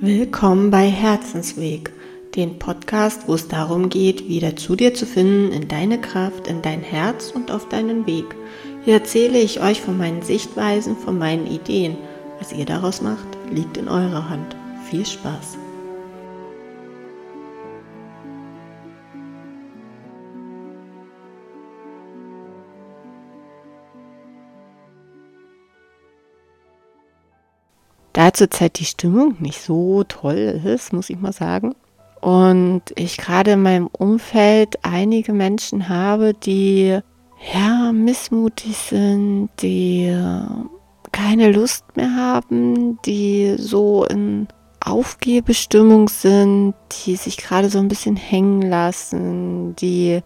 Willkommen bei Herzensweg, dem Podcast, wo es darum geht, wieder zu dir zu finden, in deine Kraft, in dein Herz und auf deinen Weg. Hier erzähle ich euch von meinen Sichtweisen, von meinen Ideen. Was ihr daraus macht, liegt in eurer Hand. Viel Spaß! Zurzeit die Stimmung nicht so toll ist, muss ich mal sagen. Und ich gerade in meinem Umfeld einige Menschen habe, die ja missmutig sind, die keine Lust mehr haben, die so in Aufgehbestimmung sind, die sich gerade so ein bisschen hängen lassen, die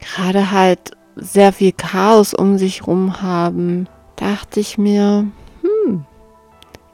gerade halt sehr viel Chaos um sich rum haben, dachte ich mir,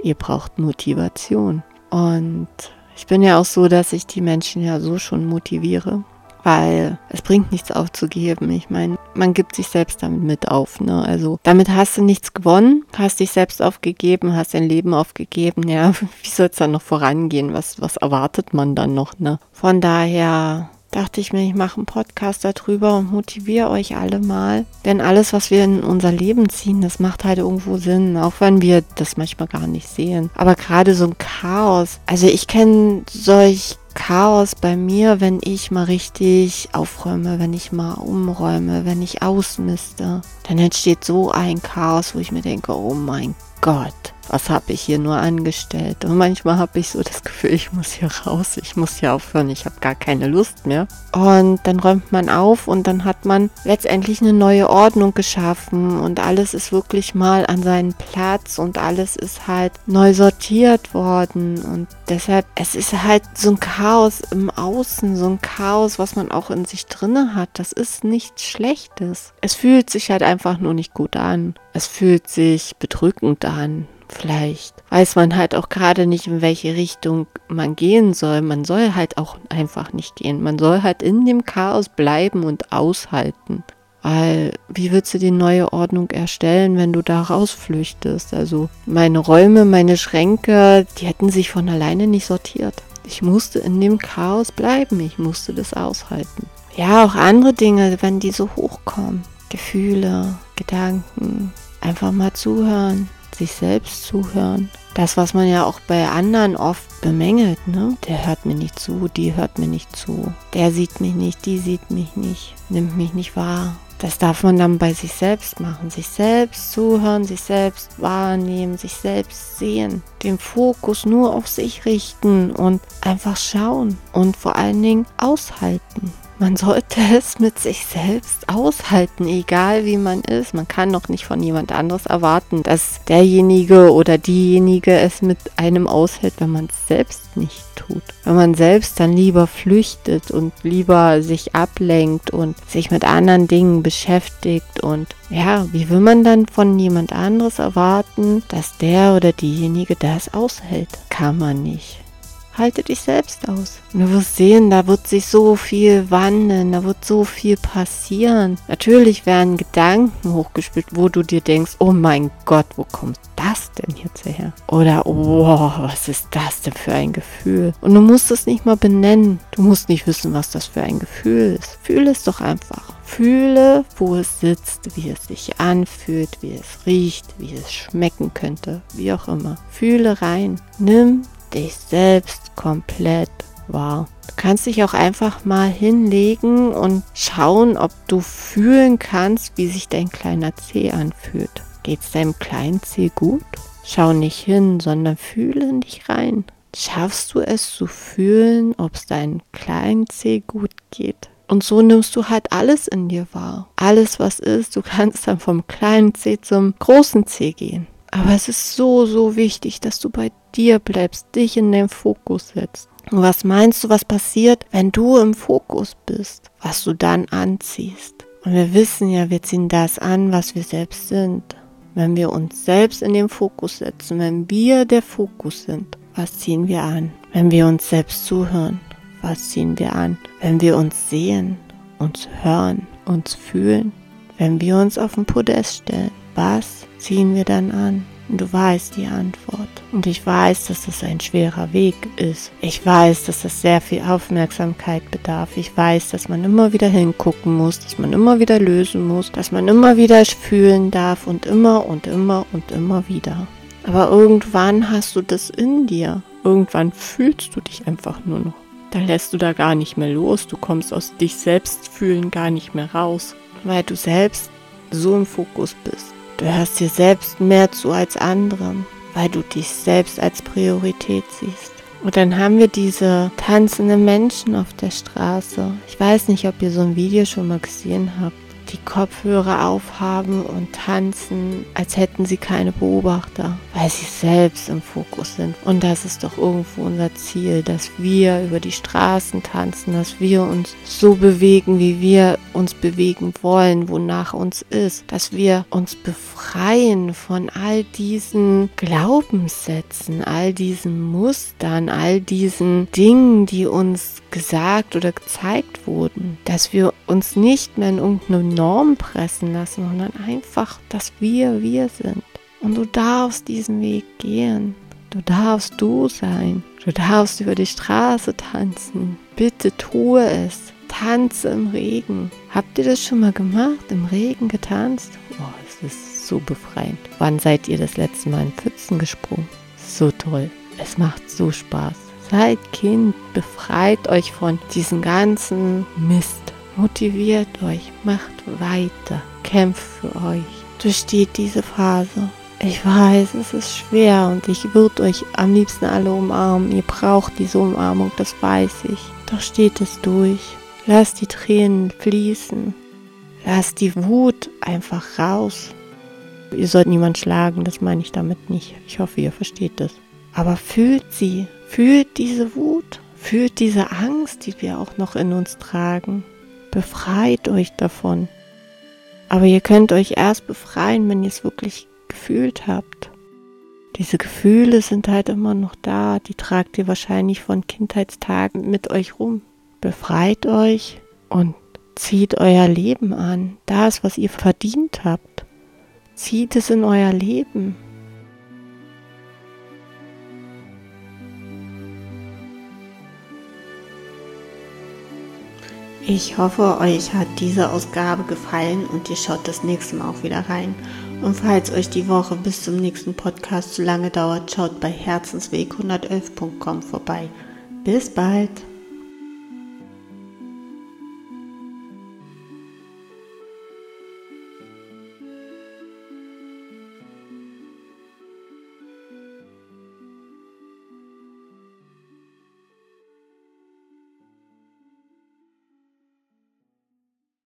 ihr braucht Motivation. Und ich bin ja auch so, dass ich die Menschen ja so schon motiviere, weil es bringt nichts aufzugeben. Ich meine, man gibt sich selbst damit mit auf. Ne? Also damit hast du nichts gewonnen, hast dich selbst aufgegeben, hast dein Leben aufgegeben. Ja, wie soll es dann noch vorangehen? Was, was erwartet man dann noch? Ne? Von daher dachte ich mir, ich mache einen Podcast darüber und motiviere euch alle mal. Denn alles, was wir in unser Leben ziehen, das macht halt irgendwo Sinn, auch wenn wir das manchmal gar nicht sehen. Aber gerade so ein Chaos, also ich kenne solch Chaos bei mir, wenn ich mal richtig aufräume, wenn ich mal umräume, wenn ich ausmiste. Dann entsteht so ein Chaos, wo ich mir denke, oh mein Gott, was habe ich hier nur angestellt? Und manchmal habe ich so das Gefühl, ich muss hier raus, ich muss hier aufhören, ich habe gar keine Lust mehr. Und dann räumt man auf und dann hat man letztendlich eine neue Ordnung geschaffen und alles ist wirklich mal an seinen Platz und alles ist halt neu sortiert worden. Und deshalb, es ist halt so ein Chaos im Außen, so ein Chaos, was man auch in sich drinne hat. Das ist nichts Schlechtes. Es fühlt sich halt einfach nur nicht gut an. Es fühlt sich bedrückend an Vielleicht weiß man halt auch gerade nicht, in welche Richtung man gehen soll. Man soll halt auch einfach nicht gehen. Man soll halt in dem Chaos bleiben und aushalten. Weil, wie würdest du die neue Ordnung erstellen, wenn du da rausflüchtest? Also, meine Räume, meine Schränke, die hätten sich von alleine nicht sortiert. Ich musste in dem Chaos bleiben. Ich musste das aushalten. Ja, auch andere Dinge, wenn die so hochkommen. Gefühle, Gedanken. Einfach mal zuhören sich selbst zuhören. Das, was man ja auch bei anderen oft bemängelt, ne? Der hört mir nicht zu, die hört mir nicht zu. Der sieht mich nicht, die sieht mich nicht, nimmt mich nicht wahr. Das darf man dann bei sich selbst machen. Sich selbst zuhören, sich selbst wahrnehmen, sich selbst sehen. Den Fokus nur auf sich richten und einfach schauen. Und vor allen Dingen aushalten. Man sollte es mit sich selbst aushalten, egal wie man ist. Man kann doch nicht von jemand anderes erwarten, dass derjenige oder diejenige es mit einem aushält, wenn man es selbst nicht tut. Wenn man selbst dann lieber flüchtet und lieber sich ablenkt und sich mit anderen Dingen beschäftigt und ja, wie will man dann von jemand anderes erwarten, dass der oder diejenige das aushält? Kann man nicht. Halte dich selbst aus. Und du wirst sehen, da wird sich so viel wandeln, da wird so viel passieren. Natürlich werden Gedanken hochgespielt, wo du dir denkst, oh mein Gott, wo kommt das denn jetzt her? Oder, oh, was ist das denn für ein Gefühl? Und du musst es nicht mal benennen. Du musst nicht wissen, was das für ein Gefühl ist. Fühle es doch einfach. Fühle, wo es sitzt, wie es sich anfühlt, wie es riecht, wie es schmecken könnte, wie auch immer. Fühle rein. Nimm dich selbst komplett wahr. Du kannst dich auch einfach mal hinlegen und schauen, ob du fühlen kannst, wie sich dein kleiner Zeh anfühlt. Geht es deinem kleinen Zeh gut? Schau nicht hin, sondern fühle in dich rein. Schaffst du es zu fühlen, ob es deinem kleinen Zeh gut geht? Und so nimmst du halt alles in dir wahr. Alles, was ist, du kannst dann vom kleinen Zeh zum großen Zeh gehen. Aber es ist so, so wichtig, dass du bei dir bleibst, dich in den Fokus setzt. Und was meinst du, was passiert, wenn du im Fokus bist? Was du dann anziehst? Und wir wissen ja, wir ziehen das an, was wir selbst sind. Wenn wir uns selbst in den Fokus setzen, wenn wir der Fokus sind, was ziehen wir an? Wenn wir uns selbst zuhören, was ziehen wir an? Wenn wir uns sehen, uns hören, uns fühlen, wenn wir uns auf den Podest stellen, was ziehen wir dann an? Und du weißt die Antwort. Und ich weiß, dass das ein schwerer Weg ist. Ich weiß, dass das sehr viel Aufmerksamkeit bedarf. Ich weiß, dass man immer wieder hingucken muss, dass man immer wieder lösen muss, dass man immer wieder fühlen darf und immer und immer und immer wieder. Aber irgendwann hast du das in dir. Irgendwann fühlst du dich einfach nur noch. Dann lässt du da gar nicht mehr los. Du kommst aus dich selbst fühlen gar nicht mehr raus, weil du selbst so im Fokus bist. Du hörst dir selbst mehr zu als anderen, weil du dich selbst als Priorität siehst. Und dann haben wir diese tanzenden Menschen auf der Straße. Ich weiß nicht, ob ihr so ein Video schon mal gesehen habt die Kopfhörer aufhaben und tanzen, als hätten sie keine Beobachter, weil sie selbst im Fokus sind. Und das ist doch irgendwo unser Ziel, dass wir über die Straßen tanzen, dass wir uns so bewegen, wie wir uns bewegen wollen, wonach uns ist, dass wir uns befreien von all diesen Glaubenssätzen, all diesen Mustern, all diesen Dingen, die uns gesagt oder gezeigt wurden, dass wir uns nicht mehr in irgendeine Norm pressen lassen, sondern einfach, dass wir wir sind. Und du darfst diesen Weg gehen. Du darfst du sein. Du darfst über die Straße tanzen. Bitte tue es. Tanze im Regen. Habt ihr das schon mal gemacht? Im Regen getanzt? Oh, es ist so befreiend. Wann seid ihr das letzte Mal in Pfützen gesprungen? So toll. Es macht so Spaß. Seid Kind, befreit euch von diesem ganzen Mist. Motiviert euch, macht weiter, kämpft für euch. Durchsteht diese Phase. Ich weiß, es ist schwer und ich würde euch am liebsten alle umarmen. Ihr braucht diese Umarmung, das weiß ich. Doch steht es durch. Lasst die Tränen fließen. Lasst die Wut einfach raus. Ihr sollt niemand schlagen, das meine ich damit nicht. Ich hoffe, ihr versteht das. Aber fühlt sie, fühlt diese Wut, fühlt diese Angst, die wir auch noch in uns tragen. Befreit euch davon. Aber ihr könnt euch erst befreien, wenn ihr es wirklich gefühlt habt. Diese Gefühle sind halt immer noch da, die tragt ihr wahrscheinlich von Kindheitstagen mit euch rum. Befreit euch und zieht euer Leben an. Das, was ihr verdient habt. Zieht es in euer Leben. Ich hoffe, euch hat diese Ausgabe gefallen und ihr schaut das nächste Mal auch wieder rein. Und falls euch die Woche bis zum nächsten Podcast zu lange dauert, schaut bei herzensweg111.com vorbei. Bis bald!